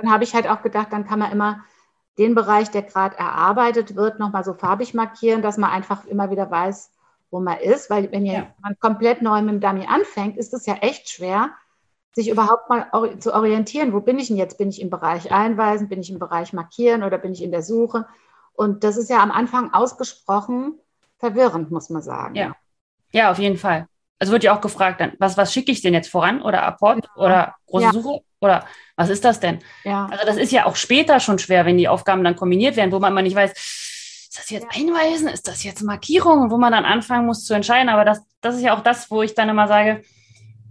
dann habe ich halt auch gedacht, dann kann man immer den Bereich, der gerade erarbeitet wird, nochmal so farbig markieren, dass man einfach immer wieder weiß, wo man ist. Weil wenn ja. man komplett neu mit dem Dummy anfängt, ist es ja echt schwer, sich überhaupt mal zu orientieren. Wo bin ich denn jetzt? Bin ich im Bereich Einweisen? Bin ich im Bereich Markieren oder bin ich in der Suche? Und das ist ja am Anfang ausgesprochen verwirrend, muss man sagen. Ja, ja auf jeden Fall. Also wird ja auch gefragt, dann, was, was schicke ich denn jetzt voran? Oder Apport ja. oder große ja. Suche? Oder was ist das denn? Ja. Also das ist ja auch später schon schwer, wenn die Aufgaben dann kombiniert werden, wo man immer nicht weiß, ist das jetzt Einweisen? Ist das jetzt Markierung? Wo man dann anfangen muss zu entscheiden. Aber das, das ist ja auch das, wo ich dann immer sage,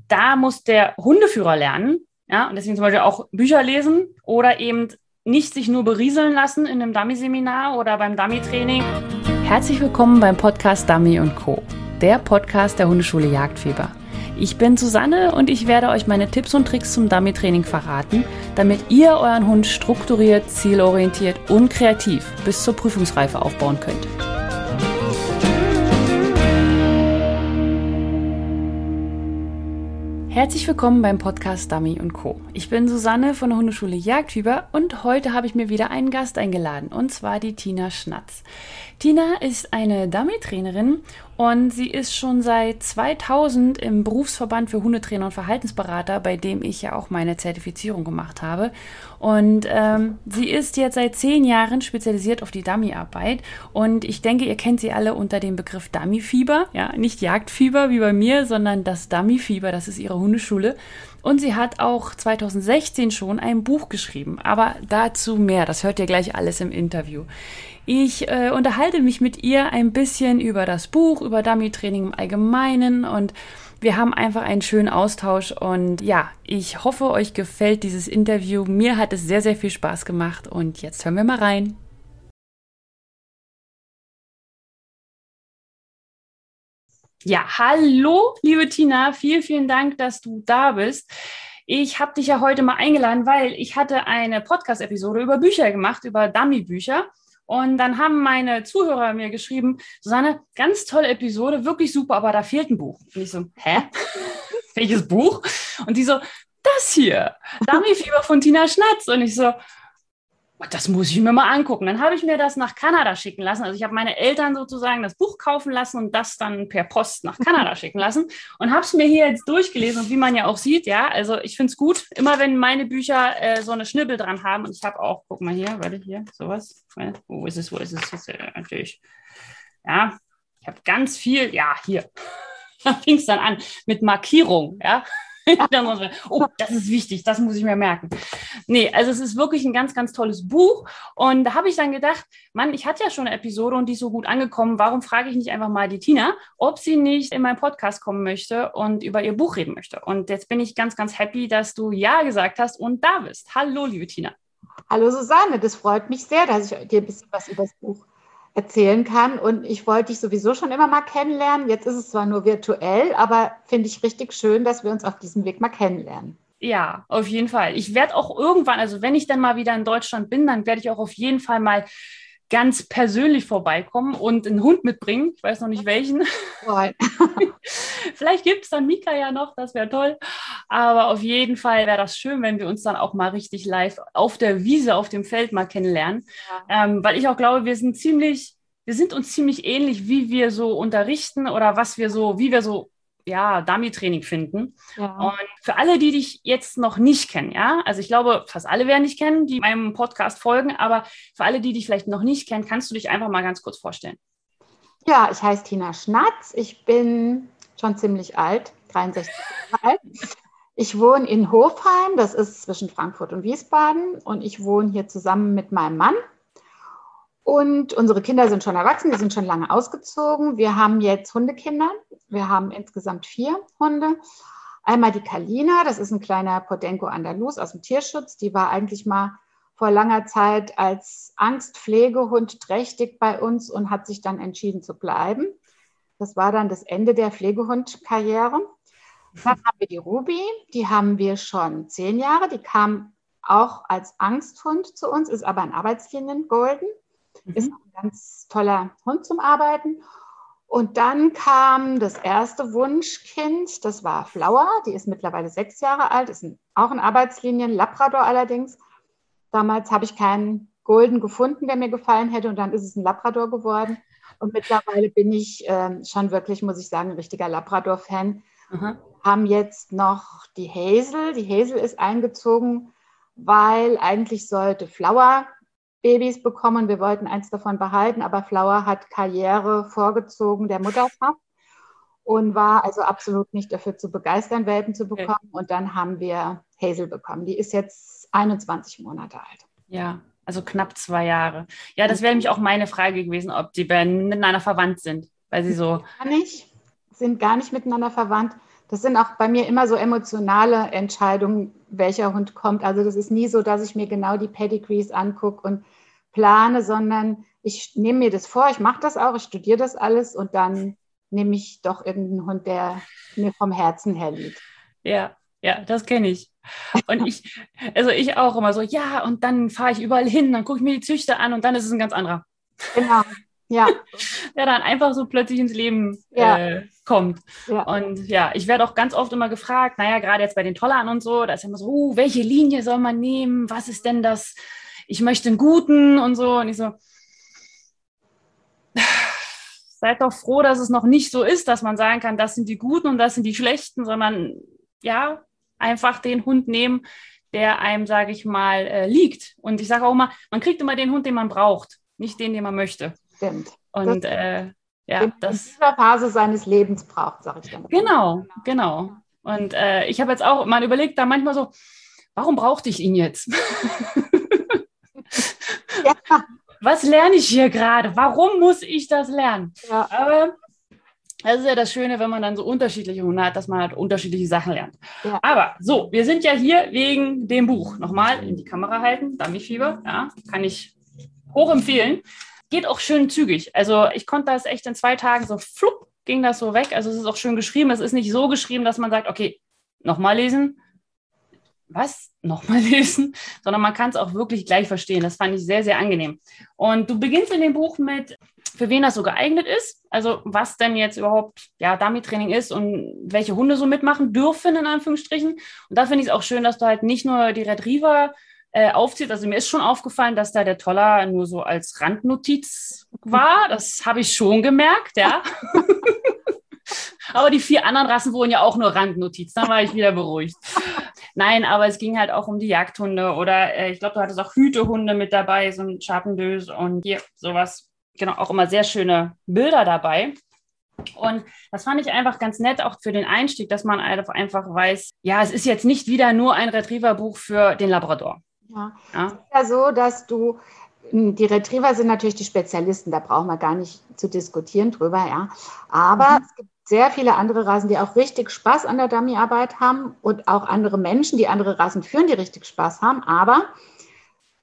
da muss der Hundeführer lernen. Ja, und deswegen zum Beispiel auch Bücher lesen oder eben nicht sich nur berieseln lassen in einem Dummy-Seminar oder beim Dummy-Training. Herzlich willkommen beim Podcast Dummy Co., der Podcast der Hundeschule Jagdfieber. Ich bin Susanne und ich werde euch meine Tipps und Tricks zum Dummy-Training verraten, damit ihr euren Hund strukturiert, zielorientiert und kreativ bis zur Prüfungsreife aufbauen könnt. Herzlich willkommen beim Podcast Dummy Co. Ich bin Susanne von der Hundeschule Jagdfieber und heute habe ich mir wieder einen Gast eingeladen und zwar die Tina Schnatz. Tina ist eine Dummy-Trainerin und sie ist schon seit 2000 im Berufsverband für Hundetrainer und Verhaltensberater, bei dem ich ja auch meine Zertifizierung gemacht habe. Und ähm, sie ist jetzt seit zehn Jahren spezialisiert auf die Dummy-Arbeit. Und ich denke, ihr kennt sie alle unter dem Begriff Dummy-Fieber. Ja, nicht Jagdfieber wie bei mir, sondern das Dummy-Fieber. Das ist ihre Hundeschule. Und sie hat auch 2016 schon ein Buch geschrieben. Aber dazu mehr. Das hört ihr gleich alles im Interview. Ich äh, unterhalte mich mit ihr ein bisschen über das Buch, über Dummy-Training im Allgemeinen und wir haben einfach einen schönen Austausch und ja, ich hoffe, euch gefällt dieses Interview. Mir hat es sehr, sehr viel Spaß gemacht und jetzt hören wir mal rein. Ja, hallo, liebe Tina, vielen, vielen Dank, dass du da bist. Ich habe dich ja heute mal eingeladen, weil ich hatte eine Podcast-Episode über Bücher gemacht, über Dummy-Bücher. Und dann haben meine Zuhörer mir geschrieben, Susanne, ganz tolle Episode, wirklich super, aber da fehlt ein Buch. Und ich so, hä? Welches Buch? Und die so, das hier, Dummy-Fieber von Tina Schnatz. Und ich so, das muss ich mir mal angucken. Dann habe ich mir das nach Kanada schicken lassen. Also ich habe meine Eltern sozusagen das Buch kaufen lassen und das dann per Post nach Kanada schicken lassen und habe es mir hier jetzt durchgelesen. Und wie man ja auch sieht, ja, also ich finde es gut, immer wenn meine Bücher äh, so eine Schnibbel dran haben. Und ich habe auch, guck mal hier, warte hier, sowas. Wo ist es, wo ist es? Jetzt, äh, natürlich. Ja, ich habe ganz viel, ja, hier. Da fing es dann an mit Markierung, ja. oh, das ist wichtig, das muss ich mir merken. Nee, also es ist wirklich ein ganz, ganz tolles Buch. Und da habe ich dann gedacht, Mann, ich hatte ja schon eine Episode und die ist so gut angekommen. Warum frage ich nicht einfach mal die Tina, ob sie nicht in meinen Podcast kommen möchte und über ihr Buch reden möchte? Und jetzt bin ich ganz, ganz happy, dass du Ja gesagt hast und da bist. Hallo, liebe Tina. Hallo Susanne, das freut mich sehr, dass ich dir ein bisschen was über das Buch erzählen kann. Und ich wollte dich sowieso schon immer mal kennenlernen. Jetzt ist es zwar nur virtuell, aber finde ich richtig schön, dass wir uns auf diesem Weg mal kennenlernen. Ja, auf jeden Fall. Ich werde auch irgendwann, also wenn ich dann mal wieder in Deutschland bin, dann werde ich auch auf jeden Fall mal ganz persönlich vorbeikommen und einen Hund mitbringen. Ich weiß noch nicht welchen. Vielleicht gibt es dann Mika ja noch, das wäre toll. Aber auf jeden Fall wäre das schön, wenn wir uns dann auch mal richtig live auf der Wiese, auf dem Feld mal kennenlernen. Ja. Ähm, weil ich auch glaube, wir sind ziemlich, wir sind uns ziemlich ähnlich, wie wir so unterrichten oder was wir so, wie wir so ja, Dummy-Training finden. Ja. Und für alle, die dich jetzt noch nicht kennen, ja, also ich glaube, fast alle werden dich kennen, die meinem Podcast folgen, aber für alle, die dich vielleicht noch nicht kennen, kannst du dich einfach mal ganz kurz vorstellen. Ja, ich heiße Tina Schnatz, ich bin schon ziemlich alt, 63 Jahre alt. Ich wohne in Hofheim, das ist zwischen Frankfurt und Wiesbaden und ich wohne hier zusammen mit meinem Mann. Und unsere Kinder sind schon erwachsen, die sind schon lange ausgezogen. Wir haben jetzt Hundekinder. Wir haben insgesamt vier Hunde. Einmal die Kalina, das ist ein kleiner Podenco Andalus aus dem Tierschutz. Die war eigentlich mal vor langer Zeit als Angstpflegehund trächtig bei uns und hat sich dann entschieden zu bleiben. Das war dann das Ende der Pflegehundkarriere. Dann haben wir die Ruby, die haben wir schon zehn Jahre. Die kam auch als Angsthund zu uns, ist aber ein Arbeitslinien Golden. Mhm. Ist ein ganz toller Hund zum Arbeiten. Und dann kam das erste Wunschkind, das war Flower, die ist mittlerweile sechs Jahre alt, ist ein, auch ein Arbeitslinien, Labrador allerdings. Damals habe ich keinen Golden gefunden, der mir gefallen hätte und dann ist es ein Labrador geworden. Und mittlerweile bin ich äh, schon wirklich, muss ich sagen, ein richtiger Labrador-Fan. Haben jetzt noch die Hazel. Die Hazel ist eingezogen, weil eigentlich sollte Flower Babys bekommen. Wir wollten eins davon behalten, aber Flower hat Karriere vorgezogen der Mutterschaft und war also absolut nicht dafür zu begeistern, Welpen zu bekommen. Okay. Und dann haben wir Hazel bekommen. Die ist jetzt 21 Monate alt. Ja, also knapp zwei Jahre. Ja, das wäre nämlich auch meine Frage gewesen, ob die miteinander verwandt sind, weil sie so. Gar nicht, sind gar nicht miteinander verwandt. Das sind auch bei mir immer so emotionale Entscheidungen, welcher Hund kommt. Also das ist nie so, dass ich mir genau die Pedigrees angucke und plane, sondern ich nehme mir das vor, ich mache das auch, ich studiere das alles und dann nehme ich doch irgendeinen Hund, der mir vom Herzen her liegt. Ja, ja, das kenne ich. Und ich, also ich auch immer so, ja, und dann fahre ich überall hin, dann gucke ich mir die Züchter an und dann ist es ein ganz anderer. Genau. Ja. Der dann einfach so plötzlich ins Leben ja. äh, kommt. Ja. Und ja, ich werde auch ganz oft immer gefragt, naja, gerade jetzt bei den Tollern und so, da ist immer so, uh, welche Linie soll man nehmen? Was ist denn das? Ich möchte einen guten und so. Und ich so, seid doch froh, dass es noch nicht so ist, dass man sagen kann, das sind die Guten und das sind die Schlechten, sondern ja, einfach den Hund nehmen, der einem, sage ich mal, äh, liegt. Und ich sage auch immer, man kriegt immer den Hund, den man braucht, nicht den, den man möchte. Stimmt. Und das, äh, ja, in das. In dieser Phase seines Lebens braucht, sage ich dann. Genau, genau. Und äh, ich habe jetzt auch mal überlegt, da manchmal so, warum brauchte ich ihn jetzt? ja. Was lerne ich hier gerade? Warum muss ich das lernen? Ja. Aber das ist ja das Schöne, wenn man dann so unterschiedliche Hunde hat, dass man halt unterschiedliche Sachen lernt. Ja. Aber so, wir sind ja hier wegen dem Buch. Nochmal in die Kamera halten, Dummy-Fieber, ja, kann ich hoch empfehlen. Geht auch schön zügig. Also ich konnte das echt in zwei Tagen so flupp, ging das so weg. Also es ist auch schön geschrieben. Es ist nicht so geschrieben, dass man sagt, okay, nochmal lesen. Was? Nochmal lesen? Sondern man kann es auch wirklich gleich verstehen. Das fand ich sehr, sehr angenehm. Und du beginnst in dem Buch mit für wen das so geeignet ist. Also was denn jetzt überhaupt ja, Dummy-Training ist und welche Hunde so mitmachen dürfen, in Anführungsstrichen. Und da finde ich es auch schön, dass du halt nicht nur die Retriever äh, aufziehst. Also mir ist schon aufgefallen, dass da der Toller nur so als Randnotiz war. Das habe ich schon gemerkt, ja. aber die vier anderen Rassen wurden ja auch nur Randnotiz. Da war ich wieder beruhigt. Nein, aber es ging halt auch um die Jagdhunde oder äh, ich glaube, du hattest auch Hütehunde mit dabei, so ein Scharpendös und hier sowas genau auch immer sehr schöne Bilder dabei. Und das fand ich einfach ganz nett, auch für den Einstieg, dass man einfach weiß, ja, es ist jetzt nicht wieder nur ein Retriever-Buch für den Labrador. Ja. ja. Es ist ja so, dass du, hm, die Retriever sind natürlich die Spezialisten, da brauchen wir gar nicht zu diskutieren drüber, ja. Aber mhm. es gibt sehr viele andere Rassen, die auch richtig Spaß an der Dummyarbeit haben und auch andere Menschen, die andere Rassen führen, die richtig Spaß haben. Aber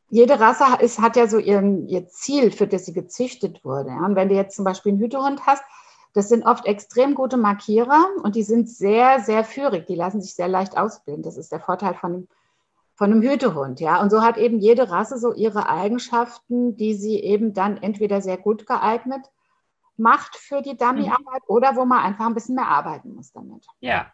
jede Rasse ist, hat ja so ihren, ihr Ziel, für das sie gezüchtet wurde. Ja? Und wenn du jetzt zum Beispiel einen Hütehund hast, das sind oft extrem gute Markierer und die sind sehr, sehr führig. Die lassen sich sehr leicht ausbilden. Das ist der Vorteil von von einem Hütehund. Ja? Und so hat eben jede Rasse so ihre Eigenschaften, die sie eben dann entweder sehr gut geeignet macht für die Dummyarbeit mhm. oder wo man einfach ein bisschen mehr arbeiten muss damit. Ja,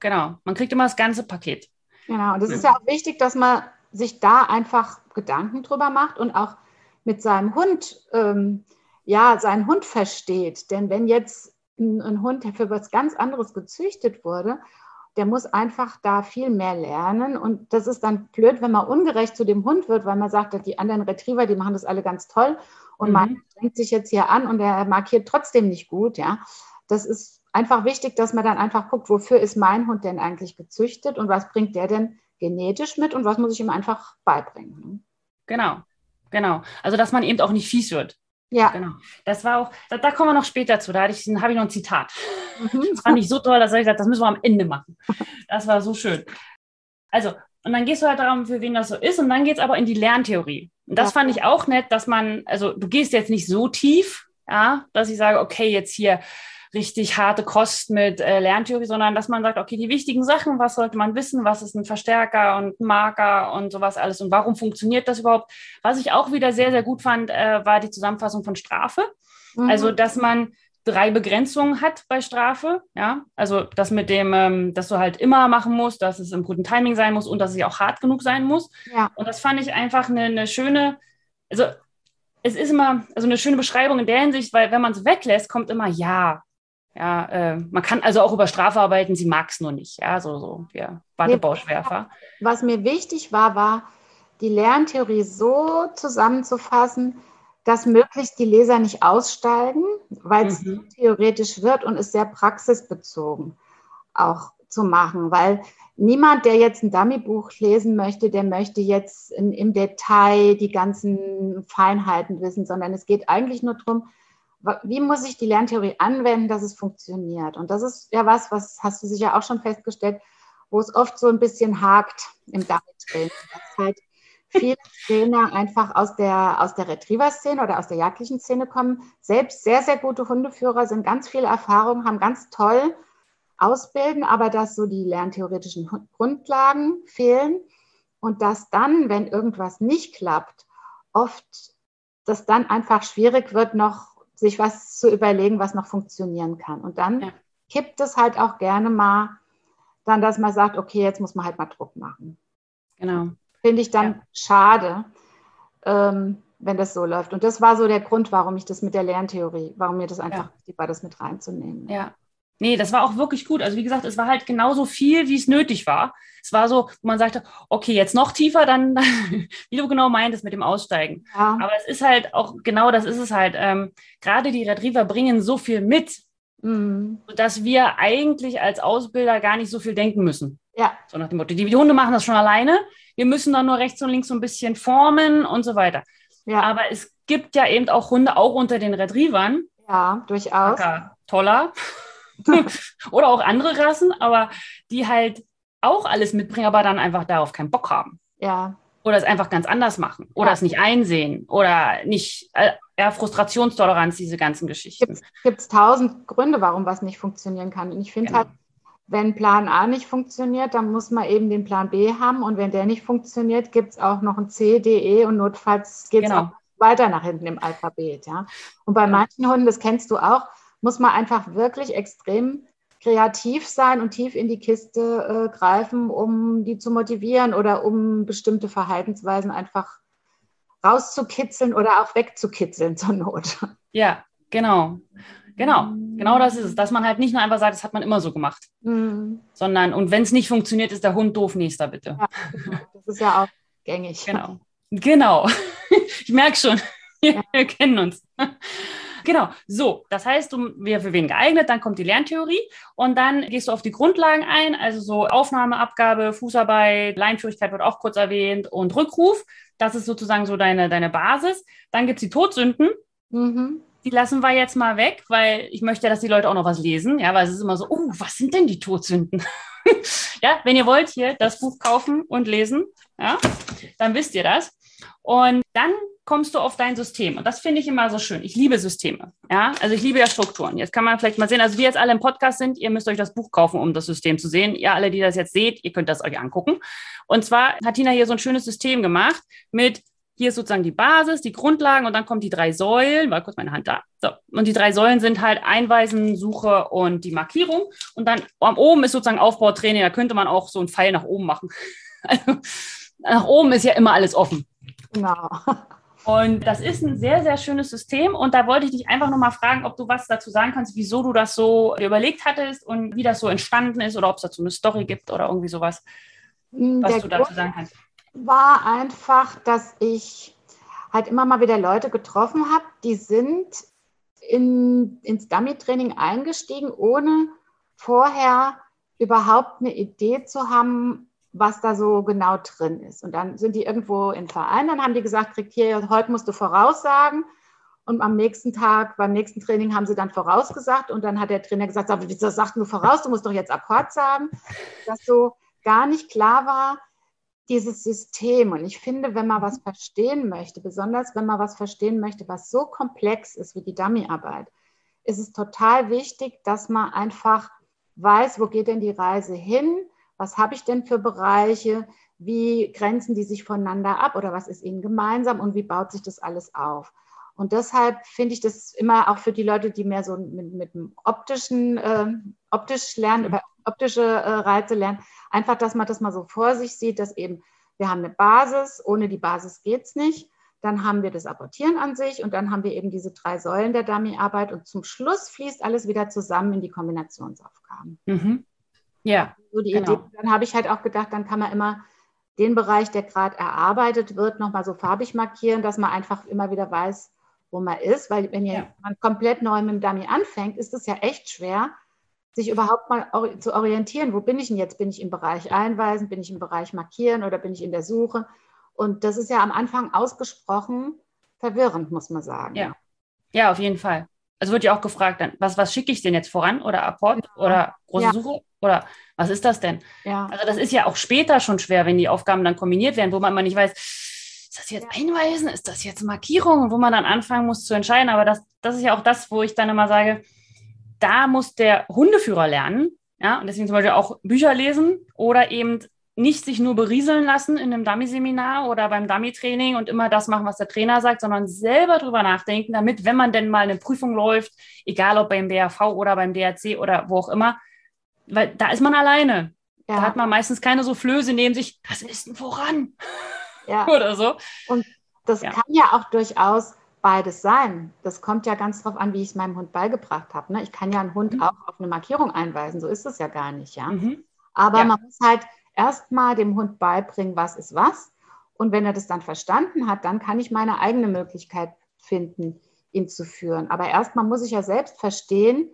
genau. Man kriegt immer das ganze Paket. Genau. Und es ist ja auch wichtig, dass man sich da einfach Gedanken drüber macht und auch mit seinem Hund, ähm, ja, seinen Hund versteht. Denn wenn jetzt ein, ein Hund, der für was ganz anderes gezüchtet wurde, der muss einfach da viel mehr lernen. Und das ist dann blöd, wenn man ungerecht zu dem Hund wird, weil man sagt, die anderen Retriever, die machen das alle ganz toll. Und mhm. man strengt sich jetzt hier an und er markiert trotzdem nicht gut. Ja, das ist einfach wichtig, dass man dann einfach guckt, wofür ist mein Hund denn eigentlich gezüchtet und was bringt der denn genetisch mit und was muss ich ihm einfach beibringen. Ne? Genau, genau. Also, dass man eben auch nicht fies wird. Ja. Genau. Das war auch, da, da kommen wir noch später zu. Da habe ich, hab ich noch ein Zitat. Mhm. Das fand ich so toll, dass ich gesagt das müssen wir am Ende machen. Das war so schön. Also, und dann gehst du halt darum, für wen das so ist. Und dann geht es aber in die Lerntheorie. Und das ja. fand ich auch nett, dass man, also du gehst jetzt nicht so tief, ja, dass ich sage, okay, jetzt hier richtig harte Kost mit äh, Lerntheorie, sondern dass man sagt, okay, die wichtigen Sachen, was sollte man wissen, was ist ein Verstärker und ein Marker und sowas alles und warum funktioniert das überhaupt. Was ich auch wieder sehr, sehr gut fand, äh, war die Zusammenfassung von Strafe. Mhm. Also, dass man drei Begrenzungen hat bei Strafe. Ja, also das mit dem, ähm, dass du halt immer machen musst, dass es im guten Timing sein muss und dass es auch hart genug sein muss. Ja. Und das fand ich einfach eine, eine schöne, also es ist immer also eine schöne Beschreibung in der Hinsicht, weil wenn man es weglässt, kommt immer ja. Ja, äh, man kann also auch über Strafe arbeiten, sie mag es nur nicht. Ja, so, so, ja, Wattebauschwerfer. Was mir wichtig war, war, die Lerntheorie so zusammenzufassen, dass möglichst die Leser nicht aussteigen, weil es mhm. theoretisch wird und ist sehr praxisbezogen auch zu machen, weil niemand, der jetzt ein Dummy-Buch lesen möchte, der möchte jetzt in, im Detail die ganzen Feinheiten wissen, sondern es geht eigentlich nur darum, wie muss ich die Lerntheorie anwenden, dass es funktioniert. Und das ist ja was, was hast du sicher auch schon festgestellt, wo es oft so ein bisschen hakt im Dummy-Training. Dass halt viele Trainer einfach aus der, aus der Retriever-Szene oder aus der jagdlichen Szene kommen, selbst sehr, sehr gute Hundeführer, sind ganz viel Erfahrung, haben ganz toll ausbilden, aber dass so die lerntheoretischen Grundlagen fehlen und dass dann, wenn irgendwas nicht klappt, oft das dann einfach schwierig wird, noch sich was zu überlegen, was noch funktionieren kann. Und dann ja. kippt es halt auch gerne mal dann, dass man sagt, okay, jetzt muss man halt mal Druck machen. Genau. Finde ich dann ja. schade, ähm, wenn das so läuft. Und das war so der Grund, warum ich das mit der Lerntheorie, warum mir das einfach ja. war, das mit reinzunehmen. Ja, Nee, das war auch wirklich gut. Also wie gesagt, es war halt genauso viel, wie es nötig war. Es war so, wo man sagte, okay, jetzt noch tiefer, dann, wie du genau meintest mit dem Aussteigen. Ja. Aber es ist halt auch, genau das ist es halt. Ähm, gerade die Retriever bringen so viel mit, mhm. dass wir eigentlich als Ausbilder gar nicht so viel denken müssen. Ja. So nach dem Motto, die, die Hunde machen das schon alleine. Wir müssen dann nur rechts und links so ein bisschen formen und so weiter. Ja. Aber es gibt ja eben auch Hunde, auch unter den Retrievern. Ja, durchaus. Toller. Oder auch andere Rassen, aber die halt auch alles mitbringen, aber dann einfach darauf keinen Bock haben. Ja. Oder es einfach ganz anders machen. Oder ja. es nicht einsehen. Oder nicht, äh, ja, Frustrationstoleranz, diese ganzen Geschichten. Gibt es tausend Gründe, warum was nicht funktionieren kann. Und ich finde genau. halt, wenn Plan A nicht funktioniert, dann muss man eben den Plan B haben. Und wenn der nicht funktioniert, gibt es auch noch ein C, D, E und notfalls geht es genau. auch weiter nach hinten im Alphabet. Ja? Und bei ja. manchen Hunden, das kennst du auch, muss man einfach wirklich extrem kreativ sein und tief in die Kiste äh, greifen, um die zu motivieren oder um bestimmte Verhaltensweisen einfach rauszukitzeln oder auch wegzukitzeln zur Not. Ja, genau. Genau, genau das ist es, dass man halt nicht nur einfach sagt, das hat man immer so gemacht, mhm. sondern und wenn es nicht funktioniert, ist der Hund doof, nächster bitte. Ja, genau. das ist ja auch gängig. Genau, genau. Ich merke schon, wir ja. kennen uns. Genau, so, das heißt, du, wer für wen geeignet, dann kommt die Lerntheorie und dann gehst du auf die Grundlagen ein, also so Aufnahme, Abgabe, Fußarbeit, Leinführigkeit wird auch kurz erwähnt und Rückruf. Das ist sozusagen so deine, deine Basis. Dann gibt es die Todsünden. Mhm. Die lassen wir jetzt mal weg, weil ich möchte, dass die Leute auch noch was lesen. Ja, weil es ist immer so, oh, was sind denn die Todsünden? ja, wenn ihr wollt, hier das Buch kaufen und lesen, ja, dann wisst ihr das. Und dann kommst du auf dein System. Und das finde ich immer so schön. Ich liebe Systeme. Ja, also ich liebe ja Strukturen. Jetzt kann man vielleicht mal sehen, also wir jetzt alle im Podcast sind, ihr müsst euch das Buch kaufen, um das System zu sehen. Ihr alle, die das jetzt seht, ihr könnt das euch angucken. Und zwar hat Tina hier so ein schönes System gemacht mit hier ist sozusagen die Basis, die Grundlagen und dann kommen die drei Säulen. War kurz meine Hand da. So. Und die drei Säulen sind halt Einweisen, Suche und die Markierung. Und dann oben ist sozusagen Aufbautraining. Da könnte man auch so einen Pfeil nach oben machen. Also, nach oben ist ja immer alles offen. Genau. Und das ist ein sehr, sehr schönes System. Und da wollte ich dich einfach nochmal fragen, ob du was dazu sagen kannst, wieso du das so überlegt hattest und wie das so entstanden ist oder ob es dazu eine Story gibt oder irgendwie sowas, was Der du dazu sagen kannst. War einfach, dass ich halt immer mal wieder Leute getroffen habe, die sind in, ins Dummy-Training eingestiegen, ohne vorher überhaupt eine Idee zu haben, was da so genau drin ist. Und dann sind die irgendwo in Verein, dann haben die gesagt, krieg hier, heute musst du voraussagen. Und am nächsten Tag, beim nächsten Training haben sie dann vorausgesagt und dann hat der Trainer gesagt, aber wieso sagst du voraus, du musst doch jetzt Akkord sagen, dass so gar nicht klar war, dieses System. Und ich finde, wenn man was verstehen möchte, besonders wenn man was verstehen möchte, was so komplex ist wie die Dummyarbeit, ist es total wichtig, dass man einfach weiß, wo geht denn die Reise hin, was habe ich denn für Bereiche, wie grenzen die sich voneinander ab oder was ist ihnen gemeinsam und wie baut sich das alles auf. Und deshalb finde ich das immer auch für die Leute, die mehr so mit, mit dem optischen, äh, optisch lernen, über optische äh, Reize lernen, einfach, dass man das mal so vor sich sieht, dass eben wir haben eine Basis, ohne die Basis geht es nicht. Dann haben wir das Apportieren an sich und dann haben wir eben diese drei Säulen der Dummy-Arbeit und zum Schluss fließt alles wieder zusammen in die Kombinationsaufgaben. Mhm. Ja. So die genau. Idee. Dann habe ich halt auch gedacht, dann kann man immer den Bereich, der gerade erarbeitet wird, nochmal so farbig markieren, dass man einfach immer wieder weiß, wo man ist. Weil wenn ja. man komplett neu mit dem Dummy anfängt, ist es ja echt schwer, sich überhaupt mal zu orientieren. Wo bin ich denn jetzt? Bin ich im Bereich Einweisen? Bin ich im Bereich Markieren oder bin ich in der Suche? Und das ist ja am Anfang ausgesprochen verwirrend, muss man sagen. Ja, ja auf jeden Fall. Also wird ja auch gefragt, was, was schicke ich denn jetzt voran? Oder Apport ja. oder große ja. Suche? Oder was ist das denn? Ja. Also das ist ja auch später schon schwer, wenn die Aufgaben dann kombiniert werden, wo man immer nicht weiß, ist das jetzt Einweisen? Ist das jetzt Markierung? Wo man dann anfangen muss zu entscheiden. Aber das, das ist ja auch das, wo ich dann immer sage, da muss der Hundeführer lernen. Ja, und deswegen zum Beispiel auch Bücher lesen oder eben nicht sich nur berieseln lassen in einem Dummy-Seminar oder beim Dummy-Training und immer das machen, was der Trainer sagt, sondern selber drüber nachdenken, damit, wenn man denn mal eine Prüfung läuft, egal ob beim BRV oder beim DRC oder wo auch immer, weil da ist man alleine. Ja. Da hat man meistens keine so Flöße neben sich, das ist ein Voran. Ja. oder so. Und das ja. kann ja auch durchaus beides sein. Das kommt ja ganz drauf an, wie ich es meinem Hund beigebracht habe. Ne? Ich kann ja einen Hund mhm. auch auf eine Markierung einweisen, so ist es ja gar nicht, ja. Mhm. Aber man muss halt erstmal dem Hund beibringen, was ist was. Und wenn er das dann verstanden hat, dann kann ich meine eigene Möglichkeit finden, ihn zu führen. Aber erstmal muss ich ja selbst verstehen,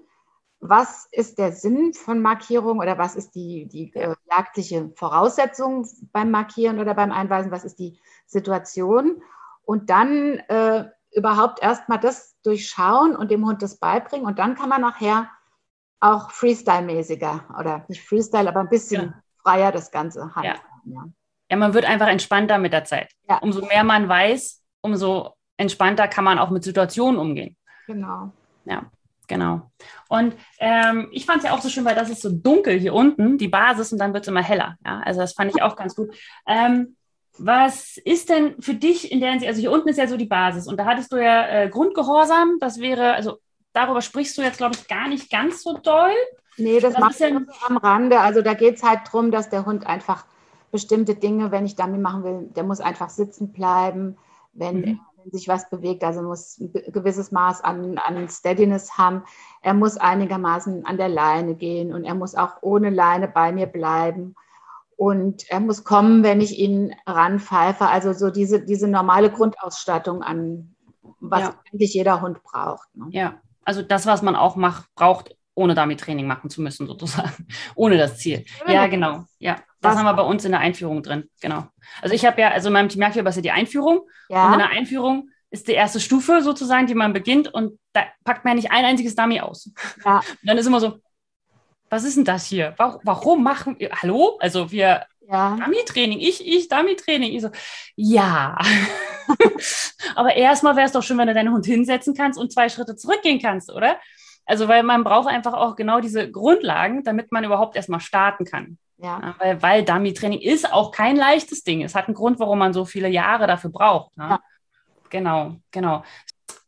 was ist der Sinn von Markierung oder was ist die, die äh, jagdliche Voraussetzung beim Markieren oder beim Einweisen, was ist die Situation. Und dann äh, überhaupt erstmal das durchschauen und dem Hund das beibringen. Und dann kann man nachher auch Freestyle-mäßiger oder nicht Freestyle, aber ein bisschen ja. Freier das Ganze handhaben. Ja. ja. man wird einfach entspannter mit der Zeit. Ja. Umso mehr man weiß, umso entspannter kann man auch mit Situationen umgehen. Genau. Ja, genau. Und ähm, ich fand es ja auch so schön, weil das ist so dunkel hier unten, die Basis, und dann wird es immer heller. Ja, also das fand ich auch ganz gut. Ähm, was ist denn für dich in der Hinsicht, also hier unten ist ja so die Basis und da hattest du ja äh, Grundgehorsam, das wäre, also darüber sprichst du jetzt, glaube ich, gar nicht ganz so doll. Nee, das, das macht ja am Rande. Also da geht es halt darum, dass der Hund einfach bestimmte Dinge, wenn ich damit machen will, der muss einfach sitzen bleiben, wenn, mhm. wenn sich was bewegt, also muss ein gewisses Maß an, an Steadiness haben. Er muss einigermaßen an der Leine gehen und er muss auch ohne Leine bei mir bleiben. Und er muss kommen, wenn ich ihn ranpfeife. Also so diese, diese normale Grundausstattung an, was ja. eigentlich jeder Hund braucht. Ne? Ja, also das, was man auch macht, braucht, ohne damit Training machen zu müssen, sozusagen. ohne das Ziel. Ja, genau. Ja, das haben wir bei uns in der Einführung drin. Genau. Also ich habe ja, also in meinem Team Merkweber ist ja die Einführung. Ja. Und in der Einführung ist die erste Stufe sozusagen, die man beginnt und da packt man ja nicht ein einziges Dummy aus. Ja. Und dann ist immer so, was ist denn das hier? Warum, warum machen wir, hallo? Also wir, ja. Dummy-Training, ich, ich, Dummy-Training. Ich so, ja. Aber erstmal wäre es doch schön, wenn du deinen Hund hinsetzen kannst und zwei Schritte zurückgehen kannst, oder? Also, weil man braucht einfach auch genau diese Grundlagen, damit man überhaupt erstmal starten kann. Ja. weil, weil Dummy-Training ist auch kein leichtes Ding. Es hat einen Grund, warum man so viele Jahre dafür braucht. Ne? Ja. Genau, genau.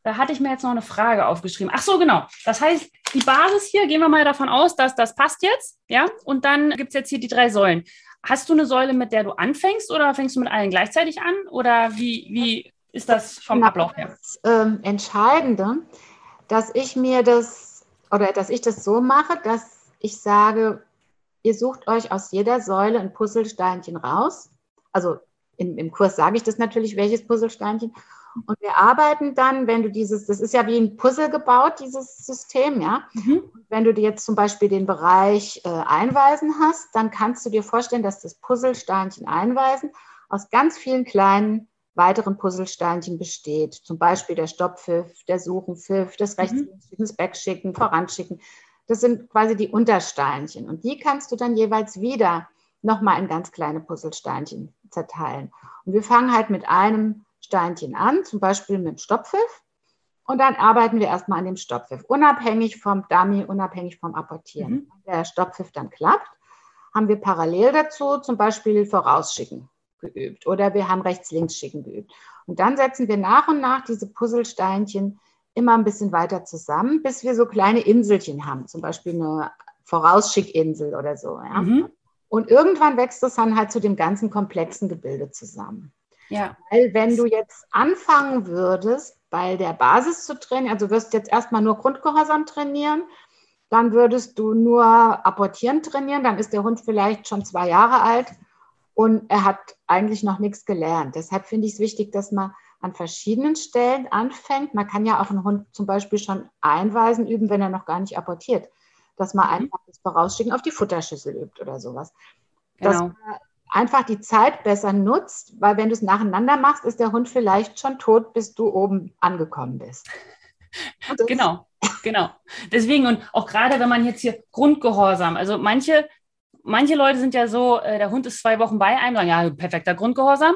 Da hatte ich mir jetzt noch eine Frage aufgeschrieben. Ach so, genau. Das heißt, die Basis hier, gehen wir mal davon aus, dass das passt jetzt. Ja, und dann gibt es jetzt hier die drei Säulen. Hast du eine Säule, mit der du anfängst oder fängst du mit allen gleichzeitig an? Oder wie, wie ist das vom genau, Ablauf her? Das ähm, Entscheidende, dass ich mir das oder dass ich das so mache, dass ich sage, ihr sucht euch aus jeder Säule ein Puzzlesteinchen raus. Also in, im Kurs sage ich das natürlich, welches Puzzlesteinchen. Und wir arbeiten dann, wenn du dieses, das ist ja wie ein Puzzle gebaut, dieses System, ja. Mhm. Wenn du dir jetzt zum Beispiel den Bereich äh, Einweisen hast, dann kannst du dir vorstellen, dass das Puzzlesteinchen Einweisen aus ganz vielen kleinen weiteren Puzzlesteinchen besteht. Zum Beispiel der Stopppfiff, der Suchenpfiff, das mhm. Rechtsschicken, das Backschicken, Voranschicken. Das sind quasi die Untersteinchen. Und die kannst du dann jeweils wieder nochmal in ganz kleine Puzzlesteinchen zerteilen. Und wir fangen halt mit einem Steinchen an, zum Beispiel mit dem Stopppfiff. Und dann arbeiten wir erstmal an dem Stopppfiff, unabhängig vom Dummy, unabhängig vom Apportieren. Mhm. Wenn der Stopppfiff dann klappt, haben wir parallel dazu zum Beispiel Vorausschicken. Geübt oder wir haben rechts-links-Schicken geübt. Und dann setzen wir nach und nach diese Puzzlesteinchen immer ein bisschen weiter zusammen, bis wir so kleine Inselchen haben, zum Beispiel eine Vorausschickinsel oder so. Ja? Mhm. Und irgendwann wächst es dann halt zu dem ganzen komplexen Gebilde zusammen. Ja. Weil wenn du jetzt anfangen würdest, bei der Basis zu trainieren, also wirst jetzt erstmal nur Grundgehorsam trainieren, dann würdest du nur apportieren trainieren, dann ist der Hund vielleicht schon zwei Jahre alt und er hat eigentlich noch nichts gelernt. Deshalb finde ich es wichtig, dass man an verschiedenen Stellen anfängt. Man kann ja auch einen Hund zum Beispiel schon einweisen üben, wenn er noch gar nicht apportiert. Dass man mhm. einfach das Vorausschicken auf die Futterschüssel übt oder sowas. Genau. Dass man einfach die Zeit besser nutzt, weil wenn du es nacheinander machst, ist der Hund vielleicht schon tot, bis du oben angekommen bist. Genau, genau. Deswegen und auch gerade wenn man jetzt hier Grundgehorsam, also manche, manche Leute sind ja so, äh, der Hund ist zwei Wochen bei einem, sagen ja, perfekter Grundgehorsam.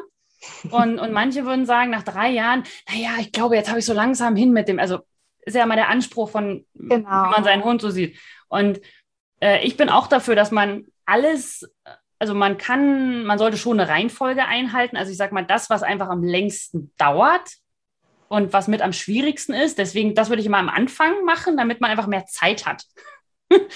Und, und manche würden sagen, nach drei Jahren, naja, ich glaube, jetzt habe ich so langsam hin mit dem, also ist ja mal der Anspruch von, genau. wie man seinen Hund so sieht. Und äh, ich bin auch dafür, dass man alles, also man kann, man sollte schon eine Reihenfolge einhalten. Also ich sage mal, das, was einfach am längsten dauert und was mit am schwierigsten ist, deswegen, das würde ich immer am Anfang machen, damit man einfach mehr Zeit hat.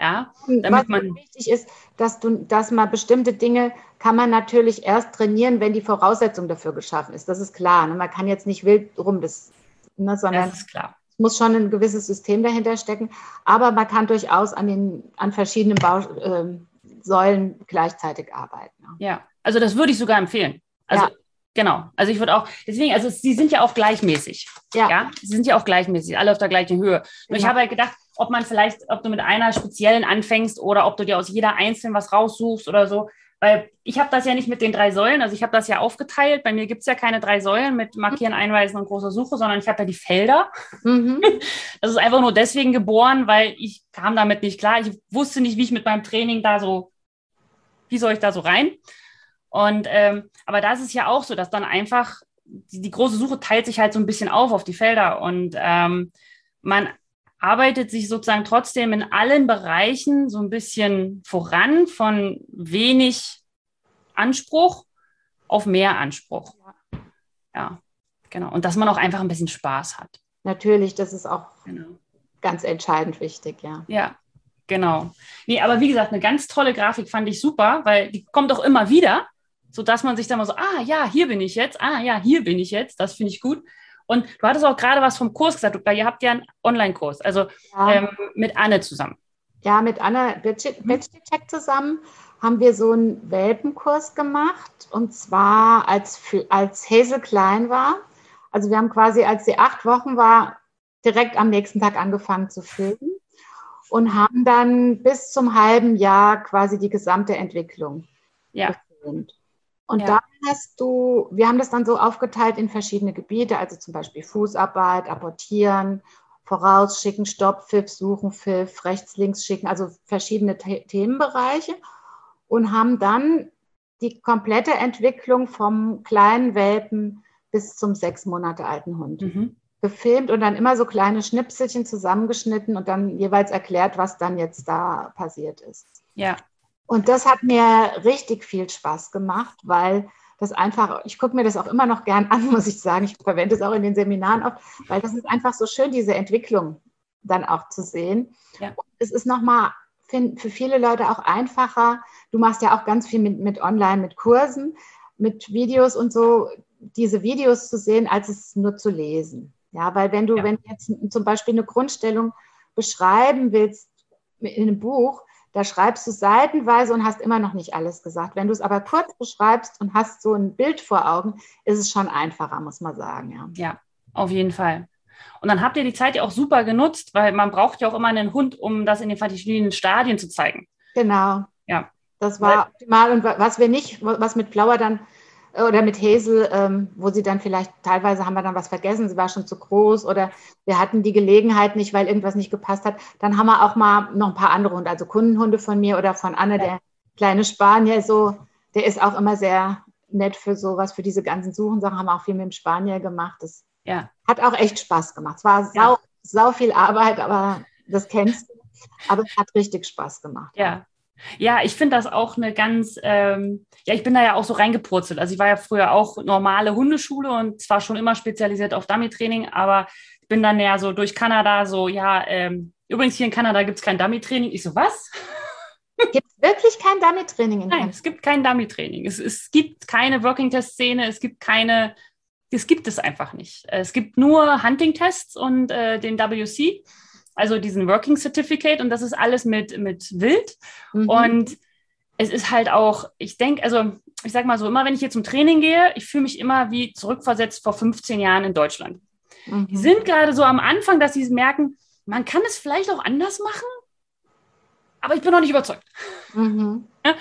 Ja, damit Was man wichtig ist, dass du, dass man bestimmte Dinge kann man natürlich erst trainieren, wenn die Voraussetzung dafür geschaffen ist. Das ist klar. Ne? Man kann jetzt nicht wild rum, das, ne, sondern das ist klar. es muss schon ein gewisses System dahinter stecken. Aber man kann durchaus an den an verschiedenen Bausäulen ähm, äh, gleichzeitig arbeiten. Ne? Ja, also das würde ich sogar empfehlen. Also ja. Genau. Also ich würde auch, deswegen, also sie sind ja auch gleichmäßig. Ja. ja. Sie sind ja auch gleichmäßig, alle auf der gleichen Höhe. Nur ich habe halt gedacht, ob man vielleicht, ob du mit einer speziellen anfängst oder ob du dir aus jeder einzelnen was raussuchst oder so. Weil ich habe das ja nicht mit den drei Säulen, also ich habe das ja aufgeteilt. Bei mir gibt es ja keine drei Säulen mit Markieren, Einweisen und großer Suche, sondern ich habe ja die Felder. Mhm. Das ist einfach nur deswegen geboren, weil ich kam damit nicht klar. Ich wusste nicht, wie ich mit meinem Training da so, wie soll ich da so rein? Und ähm, aber da ist es ja auch so, dass dann einfach die, die, große Suche teilt sich halt so ein bisschen auf auf die Felder und ähm, man arbeitet sich sozusagen trotzdem in allen Bereichen so ein bisschen voran von wenig Anspruch auf mehr Anspruch. Ja, genau. Und dass man auch einfach ein bisschen Spaß hat. Natürlich, das ist auch genau. ganz entscheidend wichtig, ja. Ja, genau. Nee, aber wie gesagt, eine ganz tolle Grafik fand ich super, weil die kommt auch immer wieder, sodass man sich dann mal so, ah ja, hier bin ich jetzt, ah ja, hier bin ich jetzt, das finde ich gut. Und du hattest auch gerade was vom Kurs gesagt, ihr habt ja einen Online-Kurs, also ja. ähm, mit Anne zusammen. Ja, mit Anne Betschicek zusammen haben wir so einen Welpenkurs gemacht und zwar als, als Hazel klein war. Also wir haben quasi, als sie acht Wochen war, direkt am nächsten Tag angefangen zu filmen und haben dann bis zum halben Jahr quasi die gesamte Entwicklung ja. gefilmt. Und ja. da hast du, wir haben das dann so aufgeteilt in verschiedene Gebiete, also zum Beispiel Fußarbeit, Apportieren, Vorausschicken, Stopp, Pfiff, Suchen, Pfiff, rechts, links schicken, also verschiedene The Themenbereiche und haben dann die komplette Entwicklung vom kleinen Welpen bis zum sechs Monate alten Hund mhm. gefilmt und dann immer so kleine Schnipselchen zusammengeschnitten und dann jeweils erklärt, was dann jetzt da passiert ist. Ja. Und das hat mir richtig viel Spaß gemacht, weil das einfach, ich gucke mir das auch immer noch gern an, muss ich sagen. Ich verwende es auch in den Seminaren oft, weil das ist einfach so schön, diese Entwicklung dann auch zu sehen. Ja. es ist nochmal für viele Leute auch einfacher. Du machst ja auch ganz viel mit, mit Online, mit Kursen, mit Videos und so, diese Videos zu sehen, als es nur zu lesen. Ja, weil wenn du, ja. wenn du jetzt zum Beispiel eine Grundstellung beschreiben willst in einem Buch, da schreibst du seitenweise und hast immer noch nicht alles gesagt. Wenn du es aber kurz beschreibst und hast so ein Bild vor Augen, ist es schon einfacher, muss man sagen. Ja, ja auf jeden Fall. Und dann habt ihr die Zeit ja auch super genutzt, weil man braucht ja auch immer einen Hund, um das in den verschiedenen Stadien zu zeigen. Genau. Ja. Das war optimal. Und was wir nicht, was mit Flower dann oder mit Häsel, ähm, wo sie dann vielleicht, teilweise haben wir dann was vergessen, sie war schon zu groß oder wir hatten die Gelegenheit nicht, weil irgendwas nicht gepasst hat. Dann haben wir auch mal noch ein paar andere Hunde, also Kundenhunde von mir oder von Anne, der kleine Spanier, so, der ist auch immer sehr nett für sowas, für diese ganzen Suchensachen, haben wir auch viel mit dem Spanier gemacht. Das ja. hat auch echt Spaß gemacht. Es war sau, ja. sau viel Arbeit, aber das kennst du. Aber es hat richtig Spaß gemacht. Ja, Ja, ich finde das auch eine ganz, ähm, ja, ich bin da ja auch so reingepurzelt. Also ich war ja früher auch normale Hundeschule und zwar schon immer spezialisiert auf Dummy-Training, aber ich bin dann ja so durch Kanada so, ja, ähm, übrigens hier in Kanada gibt es kein Dummy-Training. Ich so, was? Gibt es wirklich kein Dummy-Training in Nein, Kanada? es gibt kein Dummy-Training. Es, es gibt keine Working-Test-Szene, es gibt keine, das gibt es einfach nicht. Es gibt nur Hunting-Tests und äh, den WC also diesen Working Certificate und das ist alles mit, mit Wild. Mhm. Und es ist halt auch, ich denke, also ich sag mal so, immer wenn ich hier zum Training gehe, ich fühle mich immer wie zurückversetzt vor 15 Jahren in Deutschland. Mhm. Die sind gerade so am Anfang, dass sie merken, man kann es vielleicht auch anders machen, aber ich bin noch nicht überzeugt. Mhm. Ja?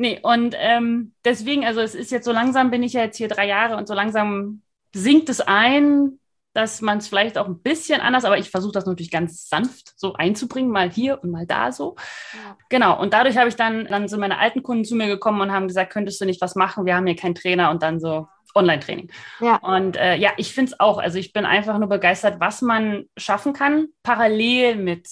Nee, und ähm, deswegen, also es ist jetzt so langsam, bin ich ja jetzt hier drei Jahre und so langsam sinkt es ein, dass man es vielleicht auch ein bisschen anders, aber ich versuche das natürlich ganz sanft so einzubringen, mal hier und mal da so. Ja. Genau. Und dadurch habe ich dann, dann sind meine alten Kunden zu mir gekommen und haben gesagt, könntest du nicht was machen? Wir haben hier keinen Trainer und dann so Online-Training. Ja. Und äh, ja, ich finde es auch. Also ich bin einfach nur begeistert, was man schaffen kann, parallel mit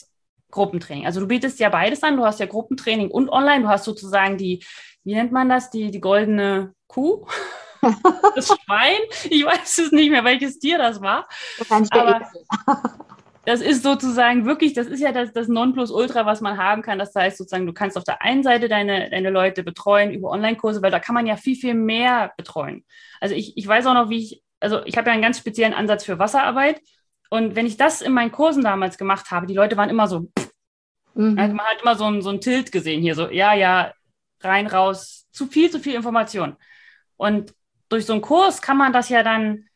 Gruppentraining. Also du bietest ja beides an. Du hast ja Gruppentraining und Online. Du hast sozusagen die, wie nennt man das, die, die goldene Kuh. Das Schwein. Ich weiß es nicht mehr, welches Tier das war. Das Aber das ist sozusagen wirklich, das ist ja das, das Nonplusultra, was man haben kann. Das heißt sozusagen, du kannst auf der einen Seite deine, deine Leute betreuen über Online-Kurse, weil da kann man ja viel, viel mehr betreuen. Also ich, ich weiß auch noch, wie ich, also ich habe ja einen ganz speziellen Ansatz für Wasserarbeit. Und wenn ich das in meinen Kursen damals gemacht habe, die Leute waren immer so, mhm. also man hat immer so ein, so ein Tilt gesehen hier, so, ja, ja, rein, raus, zu viel, zu viel Information. Und durch so einen Kurs kann man das ja dann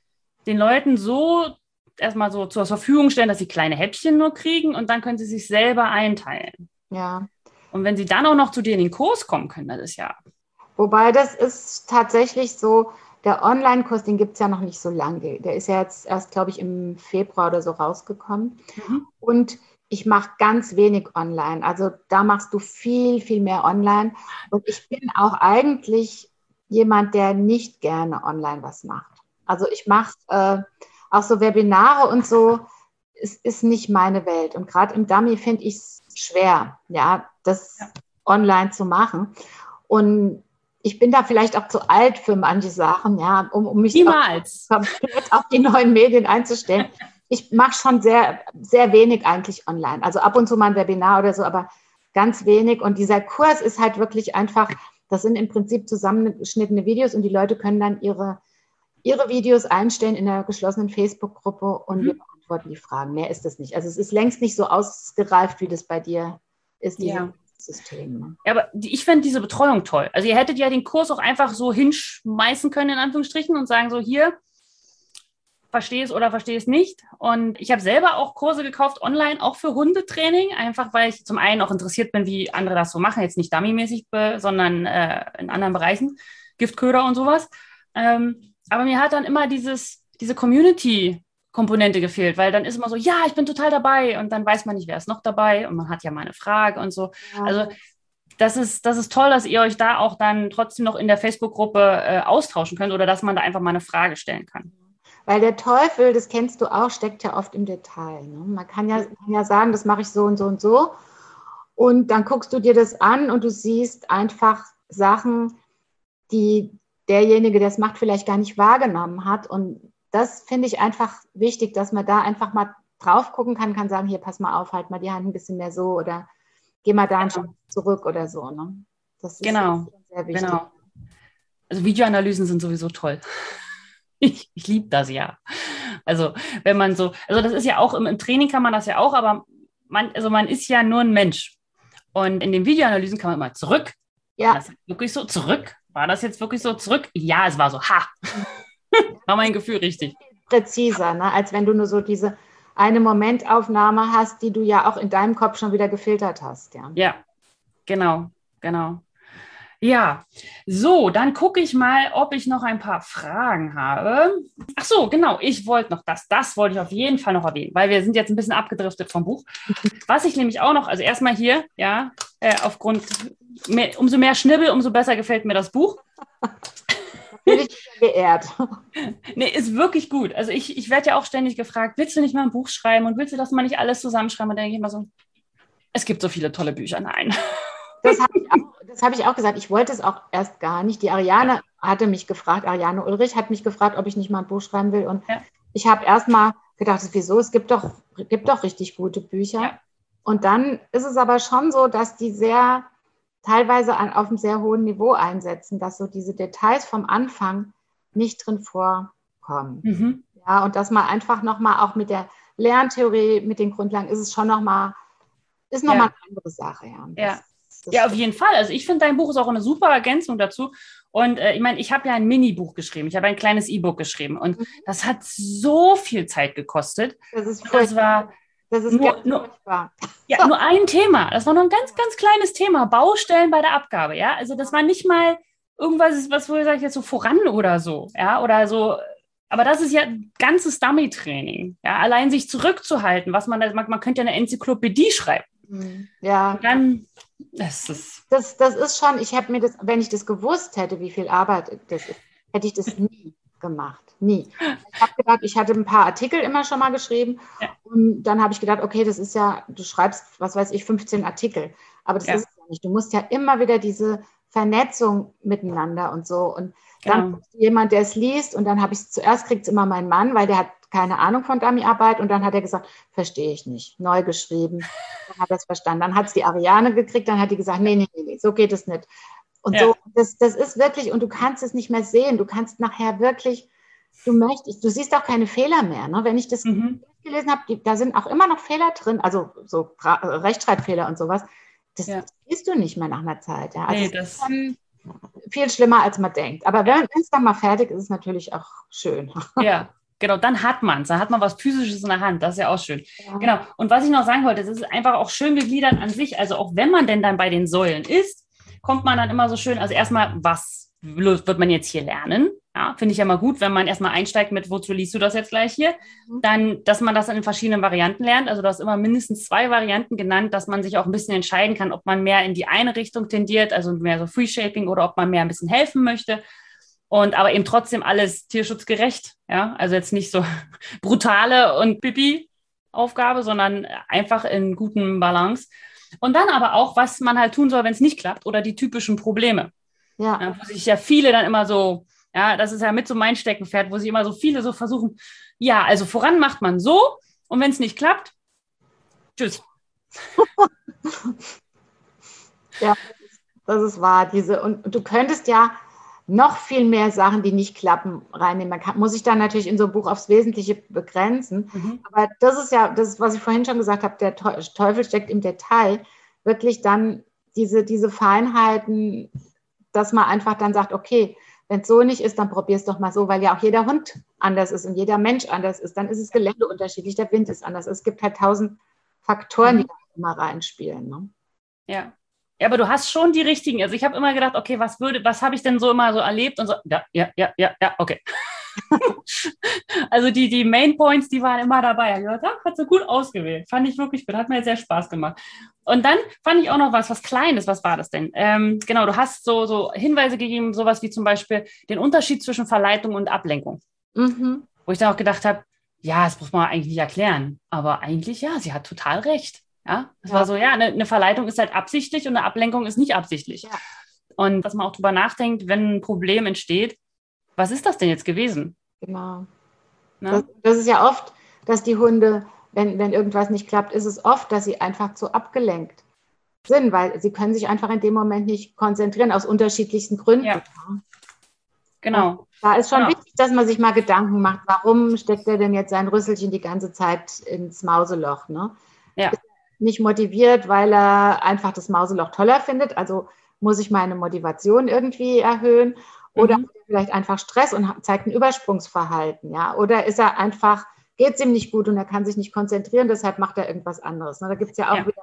den Leuten so erstmal so zur Verfügung stellen, dass sie kleine Häppchen nur kriegen und dann können sie sich selber einteilen. Ja. Und wenn sie dann auch noch zu dir in den Kurs kommen können, das ist ja. Wobei das ist tatsächlich so, der Online-Kurs, den gibt es ja noch nicht so lange. Der ist ja jetzt erst, glaube ich, im Februar oder so rausgekommen. Mhm. Und ich mache ganz wenig online. Also da machst du viel, viel mehr online. Und ich bin auch eigentlich jemand, der nicht gerne online was macht. Also ich mache äh, auch so Webinare und so, es ist nicht meine Welt. Und gerade im Dummy finde ich es schwer, ja, das ja. online zu machen. Und ich bin da vielleicht auch zu alt für manche Sachen, ja, um, um mich Niemals. komplett auf die neuen Medien einzustellen. Ich mache schon sehr, sehr wenig eigentlich online. Also ab und zu mal ein Webinar oder so, aber ganz wenig. Und dieser Kurs ist halt wirklich einfach das sind im Prinzip zusammengeschnittene Videos und die Leute können dann ihre, ihre Videos einstellen in der geschlossenen Facebook-Gruppe und mhm. wir beantworten die Fragen. Mehr ist das nicht. Also es ist längst nicht so ausgereift, wie das bei dir ist, dieses ja. System. Ne? Ja, aber ich fände diese Betreuung toll. Also ihr hättet ja den Kurs auch einfach so hinschmeißen können, in Anführungsstrichen, und sagen so, hier, verstehe es oder verstehe es nicht. Und ich habe selber auch Kurse gekauft online, auch für Hundetraining, einfach weil ich zum einen auch interessiert bin, wie andere das so machen, jetzt nicht dummymäßig, sondern äh, in anderen Bereichen, Giftköder und sowas. Ähm, aber mir hat dann immer dieses, diese Community Komponente gefehlt, weil dann ist immer so, ja, ich bin total dabei und dann weiß man nicht, wer ist noch dabei und man hat ja mal eine Frage und so. Ja. Also das ist, das ist toll, dass ihr euch da auch dann trotzdem noch in der Facebook-Gruppe äh, austauschen könnt oder dass man da einfach mal eine Frage stellen kann. Weil der Teufel, das kennst du auch, steckt ja oft im Detail. Ne? Man kann ja, kann ja sagen, das mache ich so und so und so. Und dann guckst du dir das an und du siehst einfach Sachen, die derjenige, der es macht, vielleicht gar nicht wahrgenommen hat. Und das finde ich einfach wichtig, dass man da einfach mal drauf gucken kann, kann sagen, hier, pass mal auf, halt mal die Hand ein bisschen mehr so oder geh mal da genau. Zurück oder so. Ne? Das ist genau. sehr wichtig. Genau. Also Videoanalysen sind sowieso toll. Ich, ich liebe das ja. Also, wenn man so, also das ist ja auch im, im, Training kann man das ja auch, aber man, also man ist ja nur ein Mensch. Und in den Videoanalysen kann man immer zurück. Ja. War das wirklich so zurück? War das jetzt wirklich so zurück? Ja, es war so, ha. war mein Gefühl richtig. Präziser, ne? als wenn du nur so diese eine Momentaufnahme hast, die du ja auch in deinem Kopf schon wieder gefiltert hast. Ja, ja genau, genau. Ja, so, dann gucke ich mal, ob ich noch ein paar Fragen habe. Ach so, genau, ich wollte noch das, das wollte ich auf jeden Fall noch erwähnen, weil wir sind jetzt ein bisschen abgedriftet vom Buch. Was ich nämlich auch noch, also erstmal hier, ja, äh, aufgrund, mehr, umso mehr Schnibbel, umso besser gefällt mir das Buch. Bin ich geehrt. Nee, ist wirklich gut. Also ich, ich werde ja auch ständig gefragt, willst du nicht mal ein Buch schreiben und willst du das mal nicht alles zusammenschreiben? Und dann denke ich immer so, es gibt so viele tolle Bücher. Nein. Das habe ich, auch, hab ich auch gesagt. Ich wollte es auch erst gar nicht. Die Ariane hatte mich gefragt, Ariane Ulrich hat mich gefragt, ob ich nicht mal ein Buch schreiben will. Und ja. ich habe erst mal gedacht, wieso? Es gibt doch, gibt doch richtig gute Bücher. Ja. Und dann ist es aber schon so, dass die sehr teilweise an, auf einem sehr hohen Niveau einsetzen, dass so diese Details vom Anfang nicht drin vorkommen. Mhm. Ja, und dass man einfach nochmal auch mit der Lerntheorie, mit den Grundlagen, ist es schon nochmal, ist nochmal ja. eine andere Sache. Ja, ja. Ja, auf jeden Fall. Also ich finde, dein Buch ist auch eine super Ergänzung dazu. Und äh, ich meine, ich habe ja ein Mini-Buch geschrieben, ich habe ein kleines E-Book geschrieben und mhm. das hat so viel Zeit gekostet. Das ist das war das ist nur, nur, ja, nur ein Thema. Das war nur ein ganz, ganz kleines Thema. Baustellen bei der Abgabe. Ja, also das war nicht mal irgendwas, was wo sage ich jetzt so voran oder so. Ja, oder so. Aber das ist ja ganzes Dummy-Training. Ja, allein sich zurückzuhalten, was man, man, man könnte ja eine Enzyklopädie schreiben. Mhm. Ja. Und dann, das ist. Das, das ist schon, ich habe mir das, wenn ich das gewusst hätte, wie viel Arbeit das ist, hätte ich das nie gemacht. Nie. Ich habe gedacht, ich hatte ein paar Artikel immer schon mal geschrieben ja. und dann habe ich gedacht, okay, das ist ja, du schreibst, was weiß ich, 15 Artikel, aber das ja. ist es ja nicht. Du musst ja immer wieder diese Vernetzung miteinander und so und dann genau. jemand, der es liest und dann habe ich es zuerst kriegt es immer mein Mann, weil der hat keine Ahnung von Dummyarbeit und dann hat er gesagt, verstehe ich nicht, neu geschrieben, dann hat er es verstanden. Dann hat es die Ariane gekriegt, dann hat die gesagt, nee, nee, nee, so geht es nicht. Und ja. so, das, das ist wirklich, und du kannst es nicht mehr sehen. Du kannst nachher wirklich, du möchtest, du siehst auch keine Fehler mehr. Ne? Wenn ich das mhm. gelesen habe, da sind auch immer noch Fehler drin, also so Rechtschreibfehler und sowas. Das ja. siehst du nicht mehr nach einer Zeit. Ja? Also nee, das ist viel schlimmer, als man denkt. Aber wenn es dann mal fertig ist, ist es natürlich auch schön. Ja, Genau, dann hat man es, dann hat man was Physisches in der Hand, das ist ja auch schön. Ja. Genau, und was ich noch sagen wollte, es ist einfach auch schön gegliedert an sich, also auch wenn man denn dann bei den Säulen ist, kommt man dann immer so schön, also erstmal, was wird man jetzt hier lernen? Ja, finde ich ja mal gut, wenn man erstmal einsteigt mit, wozu liest du das jetzt gleich hier? Mhm. Dann, dass man das in verschiedenen Varianten lernt. Also du hast immer mindestens zwei Varianten genannt, dass man sich auch ein bisschen entscheiden kann, ob man mehr in die eine Richtung tendiert, also mehr so Free Shaping oder ob man mehr ein bisschen helfen möchte. Und aber eben trotzdem alles tierschutzgerecht. Ja, also jetzt nicht so brutale und pipi Aufgabe, sondern einfach in guten Balance. Und dann aber auch, was man halt tun soll, wenn es nicht klappt oder die typischen Probleme. Ja. ja. Wo sich ja viele dann immer so, ja, das ist ja mit so mein Steckenpferd, wo sich immer so viele so versuchen, ja, also voran macht man so und wenn es nicht klappt, tschüss. ja, das ist wahr. Diese, und du könntest ja noch viel mehr Sachen, die nicht klappen, reinnehmen. Man kann, muss sich dann natürlich in so einem Buch aufs Wesentliche begrenzen. Mhm. Aber das ist ja, das ist, was ich vorhin schon gesagt habe, der Teufel steckt im Detail. Wirklich dann diese, diese Feinheiten, dass man einfach dann sagt, okay, wenn es so nicht ist, dann probier es doch mal so, weil ja auch jeder Hund anders ist und jeder Mensch anders ist. Dann ist das Gelände unterschiedlich, der Wind ist anders. Es gibt halt tausend Faktoren, die mhm. da immer reinspielen. Ne? Ja. Ja, aber du hast schon die richtigen. Also ich habe immer gedacht, okay, was würde, was habe ich denn so immer so erlebt und so. Ja, ja, ja, ja, ja, okay. also die, die Main Points, die waren immer dabei. Ja, hat so gut ausgewählt. Fand ich wirklich gut. Hat mir sehr Spaß gemacht. Und dann fand ich auch noch was, was Kleines. Was war das denn? Ähm, genau, du hast so, so Hinweise gegeben, sowas wie zum Beispiel den Unterschied zwischen Verleitung und Ablenkung. Mhm. Wo ich dann auch gedacht habe, ja, das muss man eigentlich nicht erklären. Aber eigentlich, ja, sie hat total recht. Ja, es ja. war so, ja, eine, eine, Verleitung ist halt absichtlich und eine Ablenkung ist nicht absichtlich. Ja. Und dass man auch drüber nachdenkt, wenn ein Problem entsteht, was ist das denn jetzt gewesen? Genau. Das, das, ist ja oft, dass die Hunde, wenn, wenn irgendwas nicht klappt, ist es oft, dass sie einfach zu abgelenkt sind, weil sie können sich einfach in dem Moment nicht konzentrieren, aus unterschiedlichsten Gründen. Ja. Genau. Und da ist schon genau. wichtig, dass man sich mal Gedanken macht, warum steckt er denn jetzt sein Rüsselchen die ganze Zeit ins Mauseloch? Ne? Ja nicht motiviert, weil er einfach das Mauseloch toller findet. Also muss ich meine Motivation irgendwie erhöhen. Oder mhm. Vielleicht einfach Stress und zeigt ein Übersprungsverhalten, ja. Oder ist er einfach, geht es ihm nicht gut und er kann sich nicht konzentrieren, deshalb macht er irgendwas anderes. Ne? Da gibt es ja auch ja. wieder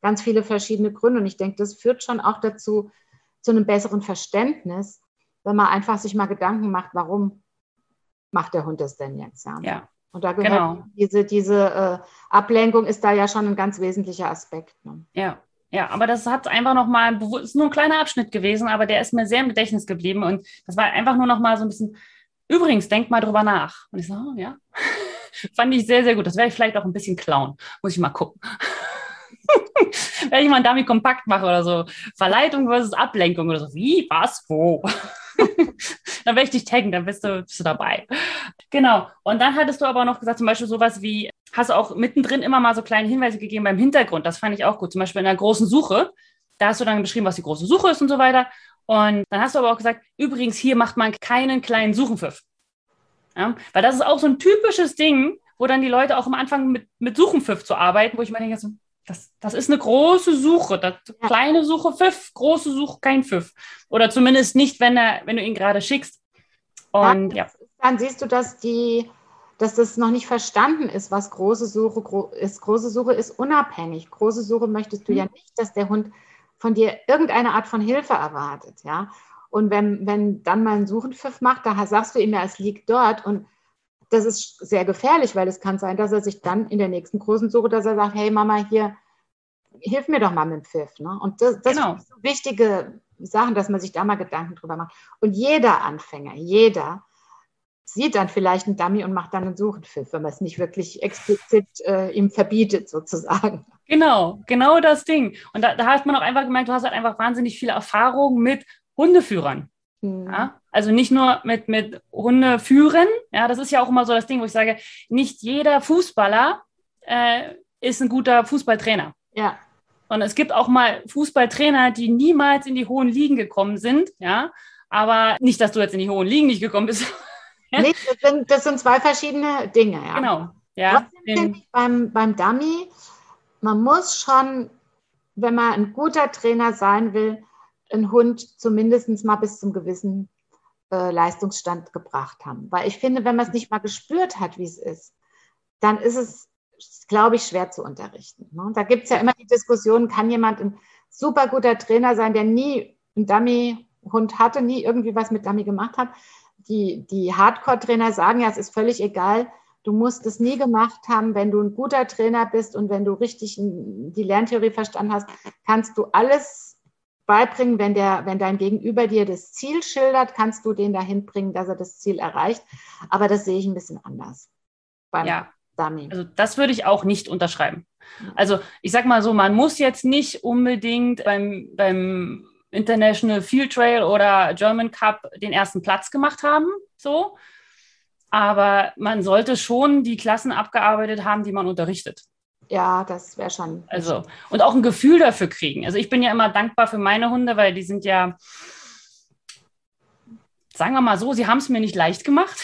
ganz viele verschiedene Gründe. Und ich denke, das führt schon auch dazu, zu einem besseren Verständnis, wenn man einfach sich mal Gedanken macht, warum macht der Hund das denn jetzt? Ja. ja. Und da gehört genau. diese, diese äh, Ablenkung ist da ja schon ein ganz wesentlicher Aspekt. Ne? Ja. Ja, aber das hat einfach nochmal, ist nur ein kleiner Abschnitt gewesen, aber der ist mir sehr im Gedächtnis geblieben und das war einfach nur nochmal so ein bisschen, übrigens, denk mal drüber nach. Und ich so, oh, ja, fand ich sehr, sehr gut. Das werde ich vielleicht auch ein bisschen klauen. Muss ich mal gucken. Wenn ich mal einen Dummy kompakt mache oder so, Verleitung versus Ablenkung oder so, wie, was, wo? dann werde ich dich taggen, dann bist du, bist du dabei. Genau. Und dann hattest du aber noch gesagt, zum Beispiel sowas wie, hast du auch mittendrin immer mal so kleine Hinweise gegeben beim Hintergrund. Das fand ich auch gut. Zum Beispiel in der großen Suche. Da hast du dann beschrieben, was die große Suche ist und so weiter. Und dann hast du aber auch gesagt, übrigens, hier macht man keinen kleinen Suchenpfiff. Ja? Weil das ist auch so ein typisches Ding, wo dann die Leute auch am Anfang mit, mit Suchenpfiff zu arbeiten, wo ich mir denke, so, das, das ist eine große Suche. Das, kleine Suche Pfiff, große Suche kein Pfiff. Oder zumindest nicht, wenn, er, wenn du ihn gerade schickst. Und ja. Dann siehst du, dass die dass das noch nicht verstanden ist, was große Suche gro ist. Große Suche ist unabhängig. Große Suche möchtest du mhm. ja nicht, dass der Hund von dir irgendeine Art von Hilfe erwartet, ja. Und wenn, wenn dann mal ein Suchenpfiff macht, da sagst du ihm ja, es liegt dort und das ist sehr gefährlich, weil es kann sein, dass er sich dann in der nächsten großen Suche, dass er sagt, hey Mama, hier, hilf mir doch mal mit dem Pfiff. Ne? Und das, das genau. sind so wichtige Sachen, dass man sich da mal Gedanken drüber macht. Und jeder Anfänger, jeder sieht dann vielleicht einen Dummy und macht dann einen Suchenpfiff, wenn man es nicht wirklich explizit äh, ihm verbietet, sozusagen. Genau, genau das Ding. Und da, da hat man auch einfach gemerkt, du hast halt einfach wahnsinnig viele Erfahrungen mit Hundeführern. Mhm. Ja? Also nicht nur mit, mit Hundeführen. Ja, das ist ja auch immer so das Ding, wo ich sage, nicht jeder Fußballer äh, ist ein guter Fußballtrainer. Ja. Und es gibt auch mal Fußballtrainer, die niemals in die hohen Ligen gekommen sind. Ja, aber nicht, dass du jetzt in die hohen Ligen nicht gekommen bist. nee, das sind, das sind zwei verschiedene Dinge. Ja. Genau. Ja, ich beim, beim Dummy, man muss schon, wenn man ein guter Trainer sein will, einen Hund zumindest mal bis zum gewissen äh, Leistungsstand gebracht haben. Weil ich finde, wenn man es nicht mal gespürt hat, wie es ist, dann ist es, glaube ich, schwer zu unterrichten. Ne? Da gibt es ja immer die Diskussion, kann jemand ein super guter Trainer sein, der nie einen Dummy-Hund hatte, nie irgendwie was mit Dummy gemacht hat. Die, die Hardcore-Trainer sagen ja, es ist völlig egal, du musst es nie gemacht haben. Wenn du ein guter Trainer bist und wenn du richtig die Lerntheorie verstanden hast, kannst du alles beibringen, wenn, der, wenn dein Gegenüber dir das Ziel schildert, kannst du den dahin bringen, dass er das Ziel erreicht. Aber das sehe ich ein bisschen anders beim ja. Dummy. Also das würde ich auch nicht unterschreiben. Also ich sag mal so, man muss jetzt nicht unbedingt beim, beim International Field Trail oder German Cup den ersten Platz gemacht haben, so. Aber man sollte schon die Klassen abgearbeitet haben, die man unterrichtet ja, das wäre schon. Also, und auch ein Gefühl dafür kriegen. Also, ich bin ja immer dankbar für meine Hunde, weil die sind ja, sagen wir mal so, sie haben es mir nicht leicht gemacht.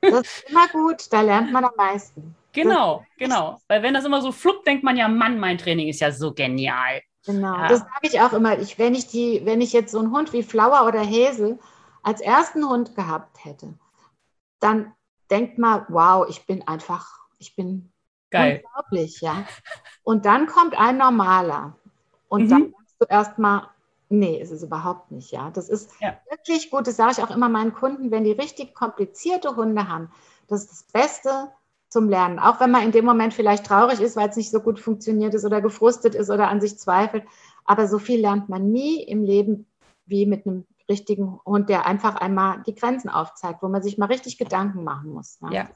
Das ist immer gut, da lernt man am meisten. Genau, genau. Weil wenn das immer so fluppt, denkt man ja, Mann, mein Training ist ja so genial. Genau, ja. das sage ich auch immer. Ich, wenn, ich die, wenn ich jetzt so einen Hund wie Flower oder Häsel als ersten Hund gehabt hätte, dann denkt man, wow, ich bin einfach, ich bin Geil. Unglaublich, ja. Und dann kommt ein normaler. Und mhm. dann sagst du erstmal, nee, ist es überhaupt nicht, ja. Das ist ja. wirklich gut, das sage ich auch immer meinen Kunden, wenn die richtig komplizierte Hunde haben, das ist das Beste zum Lernen. Auch wenn man in dem Moment vielleicht traurig ist, weil es nicht so gut funktioniert ist oder gefrustet ist oder an sich zweifelt. Aber so viel lernt man nie im Leben wie mit einem richtigen Hund, der einfach einmal die Grenzen aufzeigt, wo man sich mal richtig Gedanken machen muss. Ne? Ja,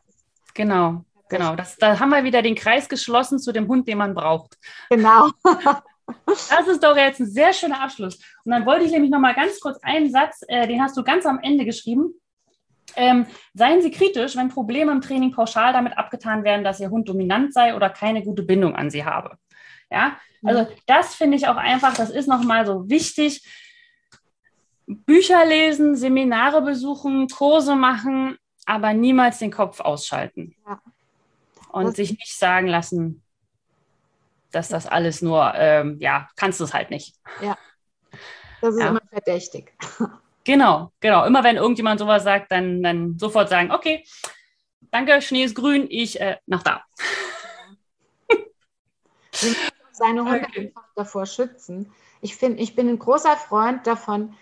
genau. Genau, das, da haben wir wieder den Kreis geschlossen zu dem Hund, den man braucht. Genau. Das ist doch jetzt ein sehr schöner Abschluss. Und dann wollte ich nämlich noch mal ganz kurz einen Satz, äh, den hast du ganz am Ende geschrieben. Ähm, seien Sie kritisch, wenn Probleme im Training pauschal damit abgetan werden, dass Ihr Hund dominant sei oder keine gute Bindung an Sie habe. Ja, also das finde ich auch einfach, das ist nochmal so wichtig. Bücher lesen, Seminare besuchen, Kurse machen, aber niemals den Kopf ausschalten. Ja und sich nicht sagen lassen, dass das alles nur, ähm, ja, kannst du es halt nicht. Ja, das ist ja. immer verdächtig. Genau, genau. Immer wenn irgendjemand sowas sagt, dann, dann sofort sagen, okay, danke, Schnee ist grün, ich äh, nach da. Seine Hunde okay. einfach davor schützen. Ich, find, ich bin ein großer Freund davon,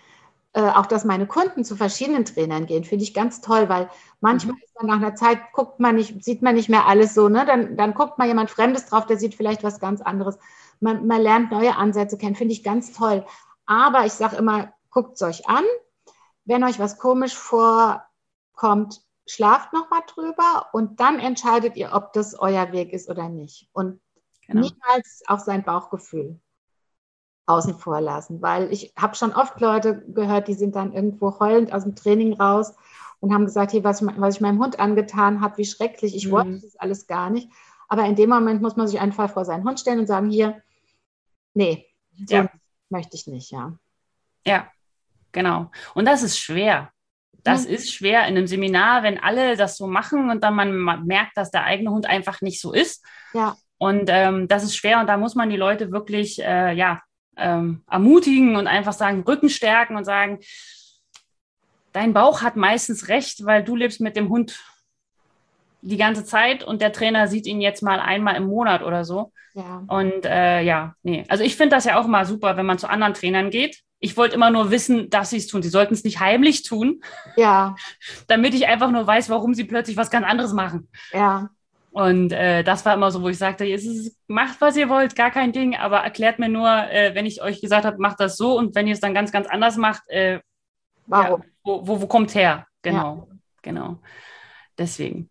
äh, auch dass meine Kunden zu verschiedenen Trainern gehen, finde ich ganz toll, weil manchmal mhm. ist man nach einer Zeit, guckt man nicht, sieht man nicht mehr alles so, ne? Dann, dann guckt mal jemand Fremdes drauf, der sieht vielleicht was ganz anderes. Man, man lernt neue Ansätze kennen, finde ich ganz toll. Aber ich sage immer, guckt es euch an. Wenn euch was komisch vorkommt, schlaft noch mal drüber und dann entscheidet ihr, ob das euer Weg ist oder nicht. Und genau. niemals auf sein Bauchgefühl außen vor lassen, weil ich habe schon oft Leute gehört, die sind dann irgendwo heulend aus dem Training raus und haben gesagt, hey, was, was ich meinem Hund angetan habe, wie schrecklich, ich mhm. wollte das alles gar nicht. Aber in dem Moment muss man sich einfach vor seinen Hund stellen und sagen, hier, nee, ja. möchte ich nicht, ja. Ja, genau. Und das ist schwer. Das mhm. ist schwer in einem Seminar, wenn alle das so machen und dann man merkt, dass der eigene Hund einfach nicht so ist. Ja. Und ähm, das ist schwer und da muss man die Leute wirklich, äh, ja, ähm, ermutigen und einfach sagen, Rücken stärken und sagen, dein Bauch hat meistens recht, weil du lebst mit dem Hund die ganze Zeit und der Trainer sieht ihn jetzt mal einmal im Monat oder so. Ja. Und äh, ja, nee. Also ich finde das ja auch mal super, wenn man zu anderen Trainern geht. Ich wollte immer nur wissen, dass sie es tun. Sie sollten es nicht heimlich tun. Ja. damit ich einfach nur weiß, warum sie plötzlich was ganz anderes machen. Ja. Und äh, das war immer so, wo ich sagte, ist, macht, was ihr wollt, gar kein Ding, aber erklärt mir nur, äh, wenn ich euch gesagt habe, macht das so und wenn ihr es dann ganz, ganz anders macht, äh, warum? Ja, wo, wo, wo kommt her? Genau, ja. genau. Deswegen.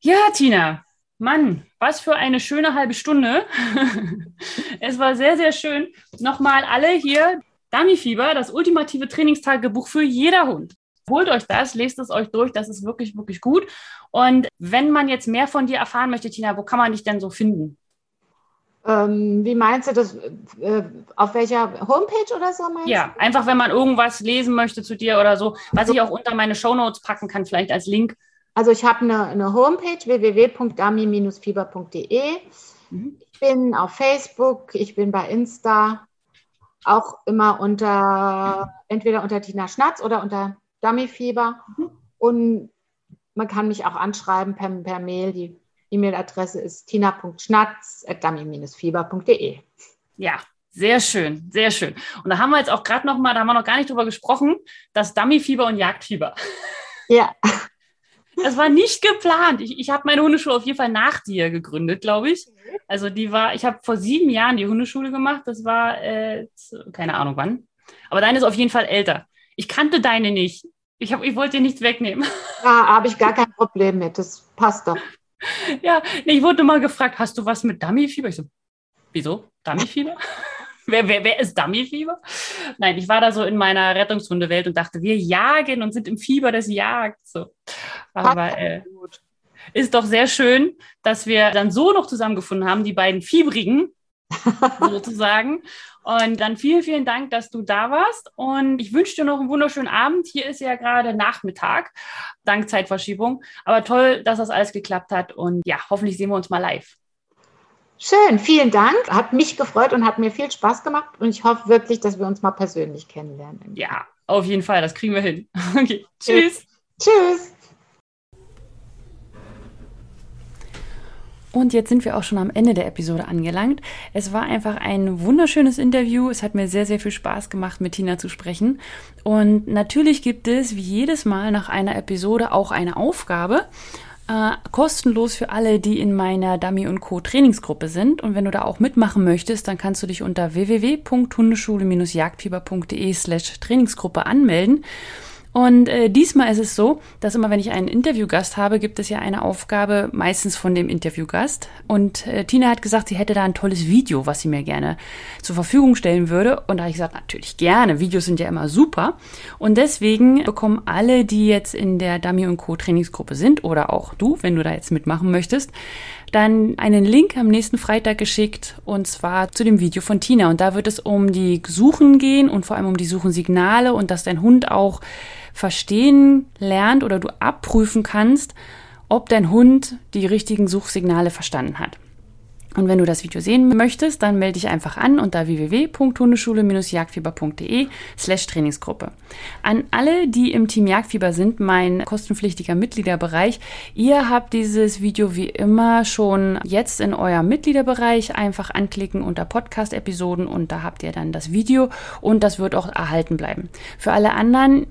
Ja, Tina, Mann, was für eine schöne halbe Stunde. es war sehr, sehr schön. Nochmal alle hier, Dummy-Fieber, das ultimative Trainingstagebuch für jeder Hund. Holt euch das, lest es euch durch, das ist wirklich, wirklich gut. Und wenn man jetzt mehr von dir erfahren möchte, Tina, wo kann man dich denn so finden? Ähm, wie meinst du das? Äh, auf welcher Homepage oder so meinst Ja, einfach wenn man irgendwas lesen möchte zu dir oder so, was ich auch unter meine Shownotes packen kann, vielleicht als Link. Also ich habe eine, eine Homepage www.dami-fieber.de. Mhm. Ich bin auf Facebook, ich bin bei Insta, auch immer unter entweder unter Tina Schnatz oder unter Dummyfieber. Mhm. Und man kann mich auch anschreiben per, per Mail. Die E-Mail-Adresse ist tina.schnatz.dummy-fieber.de. Ja, sehr schön, sehr schön. Und da haben wir jetzt auch gerade noch mal, da haben wir noch gar nicht drüber gesprochen, das Dummyfieber und Jagdfieber. Ja. Das war nicht geplant. Ich, ich habe meine Hundeschule auf jeden Fall nach dir gegründet, glaube ich. Also die war, ich habe vor sieben Jahren die Hundeschule gemacht. Das war, äh, keine Ahnung wann. Aber deine ist auf jeden Fall älter. Ich kannte deine nicht. Ich, hab, ich wollte dir nichts wegnehmen. Ja, habe ich gar kein Problem mit. Das passt doch. Ja, nee, ich wurde mal gefragt, hast du was mit Dummyfieber? Ich so, wieso? Dummyfieber? wer, wer, wer ist Dummyfieber? Nein, ich war da so in meiner Rettungshundewelt und dachte, wir jagen und sind im Fieber des Jagds. So. Aber äh, ist doch sehr schön, dass wir dann so noch zusammengefunden haben, die beiden Fiebrigen sozusagen. Und dann vielen, vielen Dank, dass du da warst. Und ich wünsche dir noch einen wunderschönen Abend. Hier ist ja gerade Nachmittag, dank Zeitverschiebung. Aber toll, dass das alles geklappt hat. Und ja, hoffentlich sehen wir uns mal live. Schön, vielen Dank. Hat mich gefreut und hat mir viel Spaß gemacht. Und ich hoffe wirklich, dass wir uns mal persönlich kennenlernen. Ja, auf jeden Fall. Das kriegen wir hin. Okay, tschüss. Tschüss. Und jetzt sind wir auch schon am Ende der Episode angelangt. Es war einfach ein wunderschönes Interview. Es hat mir sehr, sehr viel Spaß gemacht, mit Tina zu sprechen. Und natürlich gibt es wie jedes Mal nach einer Episode auch eine Aufgabe. Äh, kostenlos für alle, die in meiner Dummy Co. Trainingsgruppe sind. Und wenn du da auch mitmachen möchtest, dann kannst du dich unter www.hundeschule-jagdfieber.de slash Trainingsgruppe anmelden. Und äh, diesmal ist es so, dass immer wenn ich einen Interviewgast habe, gibt es ja eine Aufgabe meistens von dem Interviewgast. Und äh, Tina hat gesagt, sie hätte da ein tolles Video, was sie mir gerne zur Verfügung stellen würde. Und da habe ich gesagt, natürlich gerne. Videos sind ja immer super. Und deswegen bekommen alle, die jetzt in der Dummy Co. Trainingsgruppe sind oder auch du, wenn du da jetzt mitmachen möchtest, dann einen Link am nächsten Freitag geschickt und zwar zu dem Video von Tina. Und da wird es um die Suchen gehen und vor allem um die Suchensignale und dass dein Hund auch verstehen lernt oder du abprüfen kannst, ob dein Hund die richtigen Suchsignale verstanden hat. Und wenn du das Video sehen möchtest, dann melde dich einfach an unter www.hundeschule-jagdfieber.de slash Trainingsgruppe. An alle, die im Team Jagdfieber sind, mein kostenpflichtiger Mitgliederbereich, ihr habt dieses Video wie immer schon jetzt in eurem Mitgliederbereich einfach anklicken unter Podcast-Episoden und da habt ihr dann das Video und das wird auch erhalten bleiben. Für alle anderen,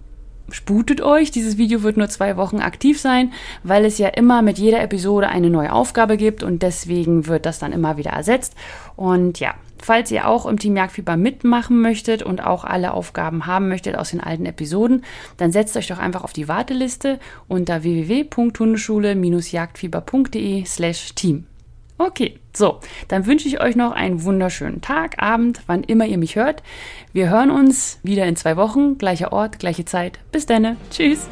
sputet euch. Dieses Video wird nur zwei Wochen aktiv sein, weil es ja immer mit jeder Episode eine neue Aufgabe gibt und deswegen wird das dann immer wieder ersetzt. Und ja, falls ihr auch im Team Jagdfieber mitmachen möchtet und auch alle Aufgaben haben möchtet aus den alten Episoden, dann setzt euch doch einfach auf die Warteliste unter www.hundeschule-jagdfieber.de slash team. Okay, so, dann wünsche ich euch noch einen wunderschönen Tag, Abend, wann immer ihr mich hört. Wir hören uns wieder in zwei Wochen, gleicher Ort, gleiche Zeit. Bis dann, tschüss.